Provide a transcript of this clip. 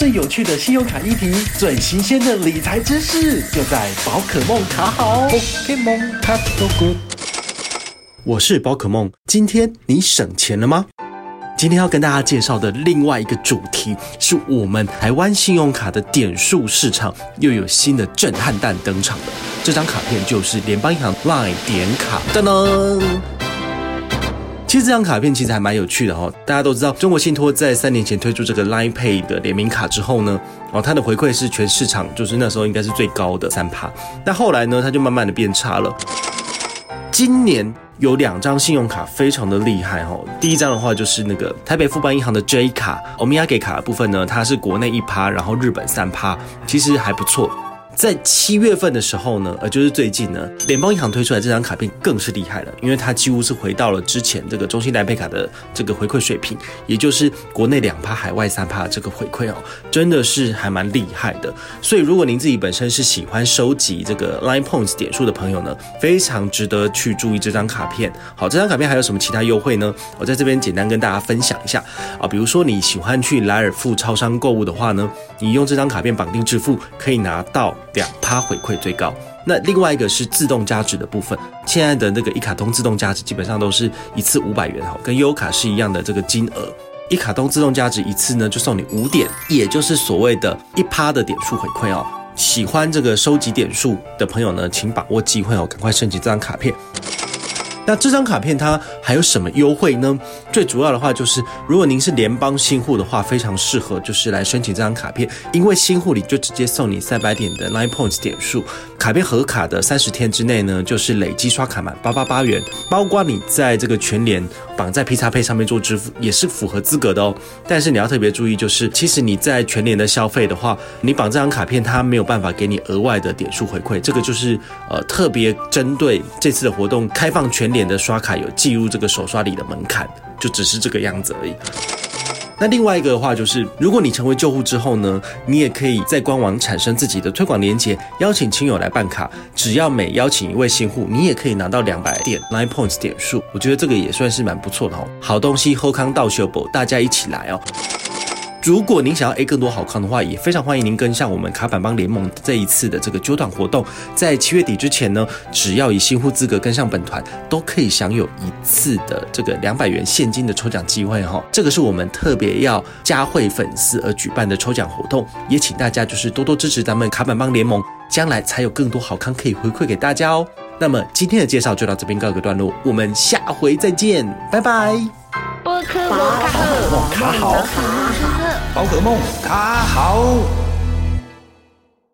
最有趣的信用卡议题，最新鲜的理财知识，就在宝可梦卡好。Pokemon 卡 so good。我是宝可梦，今天你省钱了吗？今天要跟大家介绍的另外一个主题，是我们台湾信用卡的点数市场又有新的震撼弹登场了。这张卡片就是联邦银行 Line 点卡，噔噔。其实这张卡片其实还蛮有趣的哈，大家都知道，中国信托在三年前推出这个 Line Pay 的联名卡之后呢，哦，它的回馈是全市场就是那时候应该是最高的三趴，但后来呢，它就慢慢的变差了。今年有两张信用卡非常的厉害哈，第一张的话就是那个台北富邦银行的 J 卡，欧米亚给卡的部分呢，它是国内一趴，然后日本三趴，其实还不错。在七月份的时候呢，呃，就是最近呢，联邦银行推出来这张卡片更是厉害了，因为它几乎是回到了之前这个中信 Line Pay 卡的这个回馈水平，也就是国内两趴、海外三趴这个回馈哦，真的是还蛮厉害的。所以如果您自己本身是喜欢收集这个 Line Points 点数的朋友呢，非常值得去注意这张卡片。好，这张卡片还有什么其他优惠呢？我在这边简单跟大家分享一下啊，比如说你喜欢去莱尔富超商购物的话呢，你用这张卡片绑定支付可以拿到。两趴回馈最高，那另外一个是自动加值的部分。现在的那个一卡通自动加值基本上都是一次五百元哈，跟优卡是一样的这个金额。一卡通自动加值一次呢，就送你五点，也就是所谓的一趴的点数回馈哦。喜欢这个收集点数的朋友呢，请把握机会哦，赶快升级这张卡片。那这张卡片它还有什么优惠呢？最主要的话就是，如果您是联邦新户的话，非常适合就是来申请这张卡片，因为新户里就直接送你三百点的 Nine Points 点数，卡片合卡的三十天之内呢，就是累积刷卡满八八八元，包括你在这个全联绑在 P 叉 P 上面做支付也是符合资格的哦。但是你要特别注意，就是其实你在全联的消费的话，你绑这张卡片它没有办法给你额外的点数回馈，这个就是呃特别针对这次的活动开放全联。的刷卡有计入这个手刷礼的门槛，就只是这个样子而已。那另外一个的话就是，如果你成为旧户之后呢，你也可以在官网产生自己的推广链接，邀请亲友来办卡。只要每邀请一位新户，你也可以拿到两百点 nine Points 点数。我觉得这个也算是蛮不错的哦。好东西后康到秀博，大家一起来哦。如果您想要 A 更多好康的话，也非常欢迎您跟上我们卡板帮联盟这一次的这个揪团活动。在七月底之前呢，只要以新户资格跟上本团，都可以享有一次的这个两百元现金的抽奖机会哈。这个是我们特别要嘉惠粉丝而举办的抽奖活动，也请大家就是多多支持咱们卡板帮联盟，将来才有更多好康可以回馈给大家哦。那么今天的介绍就到这边告个段落，我们下回再见，拜拜。宝可梦卡好，宝可梦卡好。